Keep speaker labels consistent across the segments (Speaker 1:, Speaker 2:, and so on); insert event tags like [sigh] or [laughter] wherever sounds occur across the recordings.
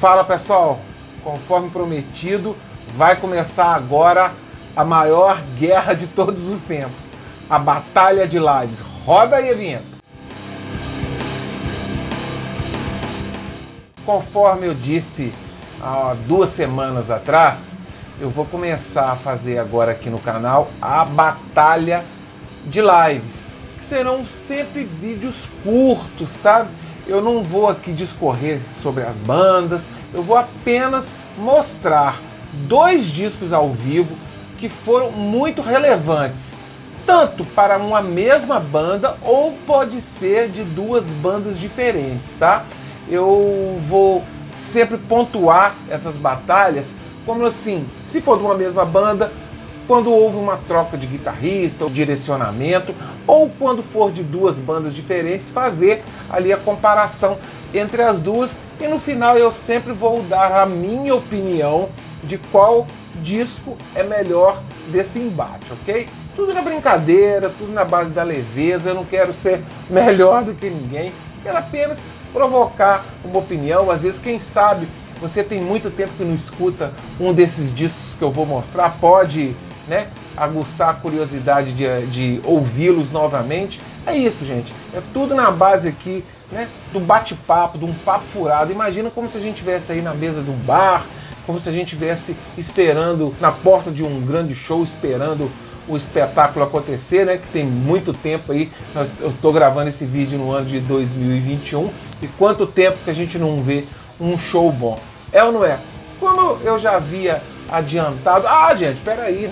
Speaker 1: Fala pessoal, conforme prometido, vai começar agora a maior guerra de todos os tempos, a Batalha de Lives. Roda aí a vinheta. Conforme eu disse há duas semanas atrás, eu vou começar a fazer agora aqui no canal a Batalha de Lives, que serão sempre vídeos curtos, sabe? Eu não vou aqui discorrer sobre as bandas, eu vou apenas mostrar dois discos ao vivo que foram muito relevantes, tanto para uma mesma banda ou pode ser de duas bandas diferentes, tá? Eu vou sempre pontuar essas batalhas como assim, se for de uma mesma banda, quando houve uma troca de guitarrista ou direcionamento, ou quando for de duas bandas diferentes, fazer ali a comparação entre as duas. E no final eu sempre vou dar a minha opinião de qual disco é melhor desse embate, ok? Tudo na brincadeira, tudo na base da leveza, eu não quero ser [laughs] melhor do que ninguém, quero apenas provocar uma opinião, às vezes quem sabe você tem muito tempo que não escuta um desses discos que eu vou mostrar, pode né, aguçar a curiosidade de, de ouvi-los novamente. É isso, gente. É tudo na base aqui, né, do bate-papo, de um papo furado. Imagina como se a gente estivesse aí na mesa de um bar, como se a gente estivesse esperando na porta de um grande show, esperando o espetáculo acontecer, né? Que tem muito tempo aí. Eu estou gravando esse vídeo no ano de 2021 e quanto tempo que a gente não vê um show bom? É ou não é? Como eu já havia adiantado. Ah, gente, peraí.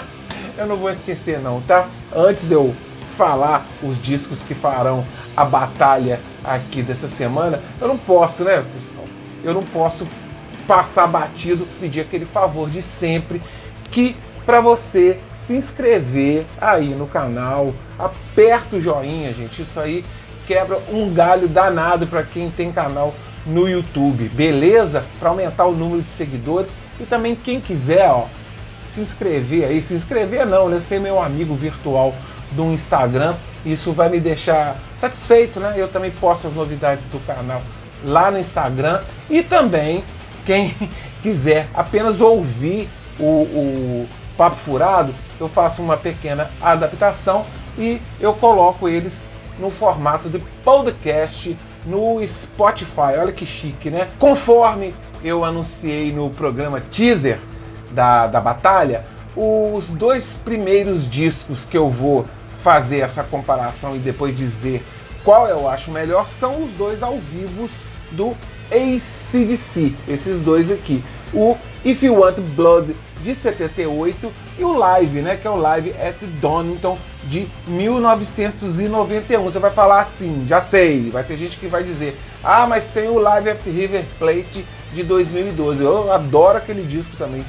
Speaker 1: [laughs] eu não vou esquecer não, tá? Antes de eu falar os discos que farão a batalha aqui dessa semana, eu não posso, né, pessoal? Eu não posso passar batido, pedir aquele favor de sempre que para você se inscrever aí no canal, aperta o joinha, gente. Isso aí quebra um galho danado para quem tem canal no YouTube, beleza? Para aumentar o número de seguidores e também quem quiser, ó, se inscrever aí, se inscrever não, né? Ser meu amigo virtual do Instagram, isso vai me deixar satisfeito, né? Eu também posto as novidades do canal lá no Instagram e também quem [laughs] quiser apenas ouvir o, o Papo Furado, eu faço uma pequena adaptação e eu coloco eles no formato de podcast no Spotify. Olha que chique, né? Conforme eu anunciei no programa teaser da, da batalha, os dois primeiros discos que eu vou fazer essa comparação e depois dizer qual eu acho melhor são os dois ao vivo do ACDC, esses dois aqui. O If You Want Blood de 78 e o Live, né, que é o Live at Donington de 1991. Você vai falar assim, já sei, vai ter gente que vai dizer: "Ah, mas tem o Live at River Plate de 2012". Eu adoro aquele disco também.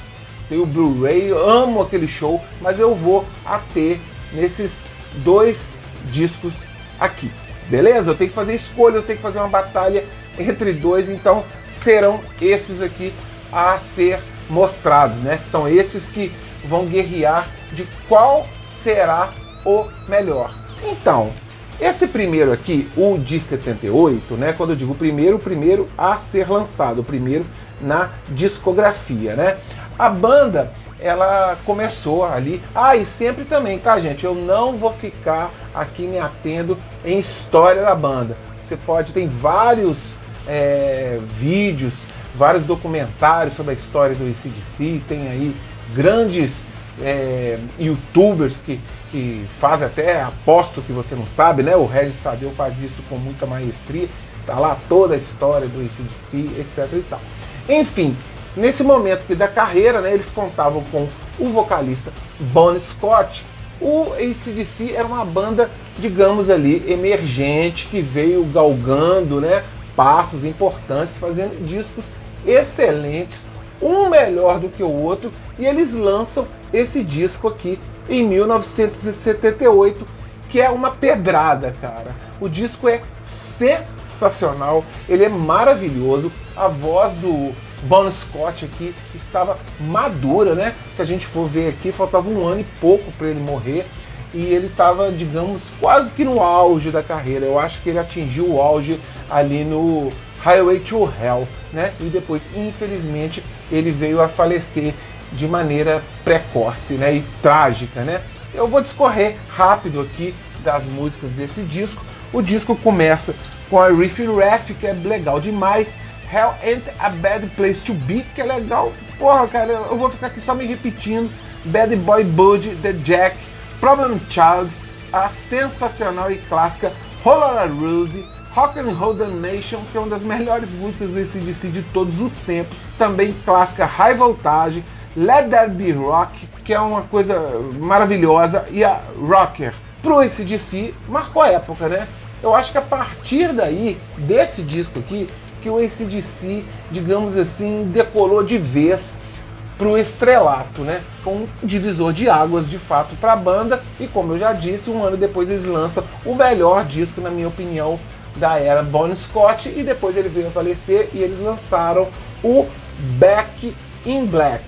Speaker 1: Tem o Blu-ray, amo aquele show, mas eu vou a ter nesses dois discos aqui. Beleza? Eu tenho que fazer escolha, eu tenho que fazer uma batalha entre dois, então serão esses aqui a ser mostrados, né? São esses que vão guerrear de qual será o melhor. Então, esse primeiro aqui, o de 78, né? Quando eu digo primeiro, o primeiro a ser lançado, o primeiro na discografia, né? A banda, ela começou ali. Ah, e sempre também, tá, gente? Eu não vou ficar aqui me atendo em história da banda. Você pode, tem vários é, vídeos vários documentários sobre a história do ICDC, tem aí grandes é, youtubers que, que fazem até, aposto que você não sabe, né? O Regis Sadeu faz isso com muita maestria, tá lá toda a história do ICDC, etc e tal. Enfim, nesse momento que da carreira, né, eles contavam com o vocalista Bon Scott. O ACDC era uma banda, digamos ali, emergente, que veio galgando, né, passos importantes, fazendo discos excelentes, um melhor do que o outro, e eles lançam esse disco aqui em 1978, que é uma pedrada, cara. O disco é sensacional, ele é maravilhoso. A voz do Bon Scott aqui estava madura, né? Se a gente for ver aqui, faltava um ano e pouco para ele morrer e ele estava, digamos, quase que no auge da carreira. Eu acho que ele atingiu o auge ali no Highway to Hell, né? E depois, infelizmente, ele veio a falecer de maneira precoce, né? E trágica, né? Eu vou discorrer rápido aqui das músicas desse disco. O disco começa com a Riff Raff, que é legal demais. Hell Ain't a Bad Place to Be, que é legal. Porra, cara, eu vou ficar aqui só me repetindo. Bad Boy Bud, The Jack, Problem Child, a sensacional e clássica Roller Rose, Rock and Roll Nation, que é uma das melhores músicas do ACDC de todos os tempos. Também clássica High Voltage, Let There Be Rock, que é uma coisa maravilhosa, e a Rocker. Pro ACDC, marcou a época, né? Eu acho que a partir daí, desse disco aqui, que o ACDC, digamos assim, decolou de vez pro estrelato, né? Com um divisor de águas de fato para a banda e como eu já disse, um ano depois eles lançam o melhor disco, na minha opinião, da era Bon Scott e depois ele veio a falecer e eles lançaram o Back in Black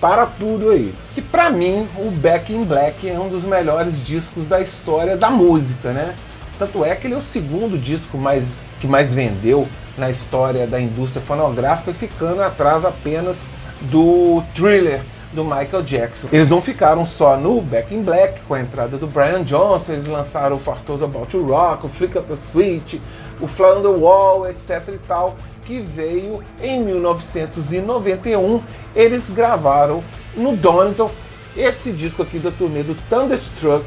Speaker 1: para tudo aí. Que para mim o Back in Black é um dos melhores discos da história da música, né? Tanto é que ele é o segundo disco mais, que mais vendeu na história da indústria fonográfica, ficando atrás apenas do Thriller do Michael Jackson. Eles não ficaram só no Back in Black, com a entrada do Brian Johnson, eles lançaram o Fartos About to Rock, o Flick of the Switch, o Fly on the Wall, etc e tal, que veio em 1991. Eles gravaram no Donington esse disco aqui da turnê do Thunderstruck,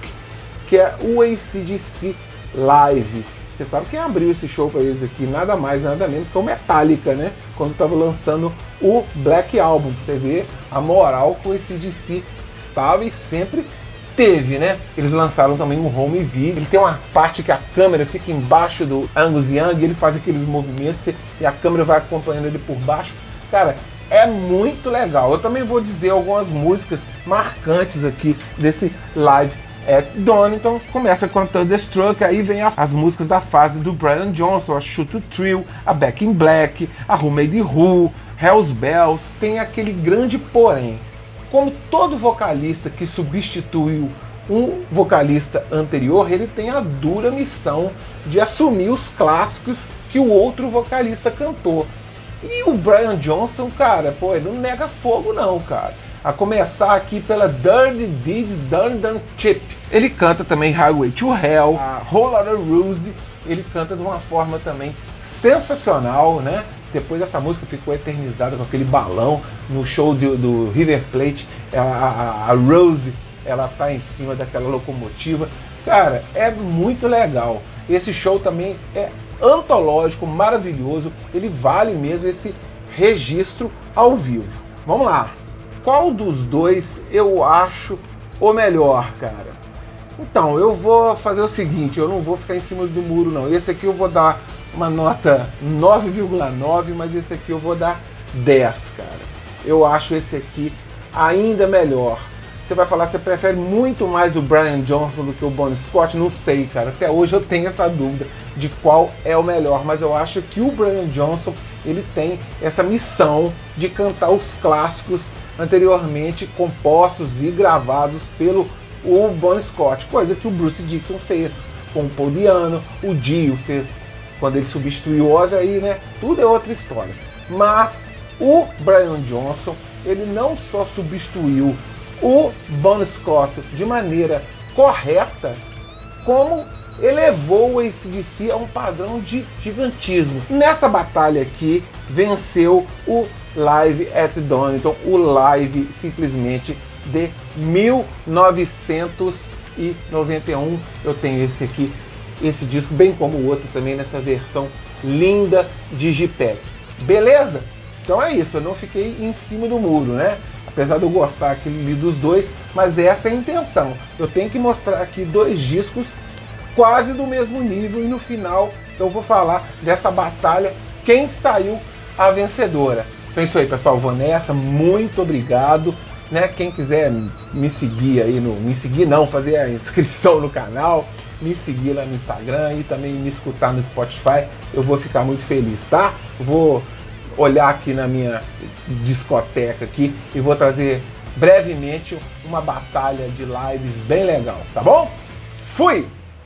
Speaker 1: que é o ACDC Live. Você sabe quem abriu esse show para eles aqui? Nada mais, nada menos que o Metallica, né? Quando estava lançando o Black Album. Você ver a moral com esse DC estava e sempre teve, né? Eles lançaram também um home video. Ele tem uma parte que a câmera fica embaixo do Angus Young, ele faz aqueles movimentos e a câmera vai acompanhando ele por baixo. Cara, é muito legal. Eu também vou dizer algumas músicas marcantes aqui desse live é Donington, começa com a Thunderstruck, aí vem a, as músicas da fase do Brian Johnson, a Shoot to Thrill, a Back in Black, a Who Made Who, Hells Bells, tem aquele grande porém. Como todo vocalista que substituiu um vocalista anterior, ele tem a dura missão de assumir os clássicos que o outro vocalista cantou. E o Brian Johnson, cara, pô, ele não nega fogo não, cara a começar aqui pela Dirty Deeds Dun Dun Chip. Ele canta também Highway to Hell, a Whole Lotta Rose, ele canta de uma forma também sensacional, né? Depois essa música ficou eternizada com aquele balão no show do, do River Plate, a, a, a Rose, ela tá em cima daquela locomotiva. Cara, é muito legal. Esse show também é antológico, maravilhoso. Ele vale mesmo esse registro ao vivo. Vamos lá qual dos dois eu acho o melhor, cara? Então, eu vou fazer o seguinte, eu não vou ficar em cima do muro não. Esse aqui eu vou dar uma nota 9,9, mas esse aqui eu vou dar 10, cara. Eu acho esse aqui ainda melhor. Você vai falar, você prefere muito mais o Brian Johnson do que o Bon Scott? Não sei, cara. Até hoje eu tenho essa dúvida de qual é o melhor, mas eu acho que o Brian Johnson ele tem essa missão de cantar os clássicos anteriormente compostos e gravados pelo o Bon Scott, coisa que o Bruce Dixon fez com o Paul Diano, o Dio fez quando ele substituiu o Ozzy aí, né? Tudo é outra história. Mas o Brian Johnson, ele não só substituiu o Bon Scott de maneira correta, como elevou o ACDC a um padrão de gigantismo. Nessa batalha aqui, venceu o Live at Donington, o live simplesmente de 1991. Eu tenho esse aqui, esse disco, bem como o outro também nessa versão linda de JPEG. Beleza? Então é isso, eu não fiquei em cima do muro, né? Apesar de eu gostar aqui dos dois, mas essa é a intenção. Eu tenho que mostrar aqui dois discos quase do mesmo nível e no final eu vou falar dessa batalha, quem saiu a vencedora. Então é isso aí, pessoal. Vou nessa. Muito obrigado. Né? Quem quiser me seguir aí no. Me seguir não, fazer a inscrição no canal, me seguir lá no Instagram e também me escutar no Spotify, eu vou ficar muito feliz, tá? Vou olhar aqui na minha discoteca aqui e vou trazer brevemente uma batalha de lives bem legal, tá bom? Fui!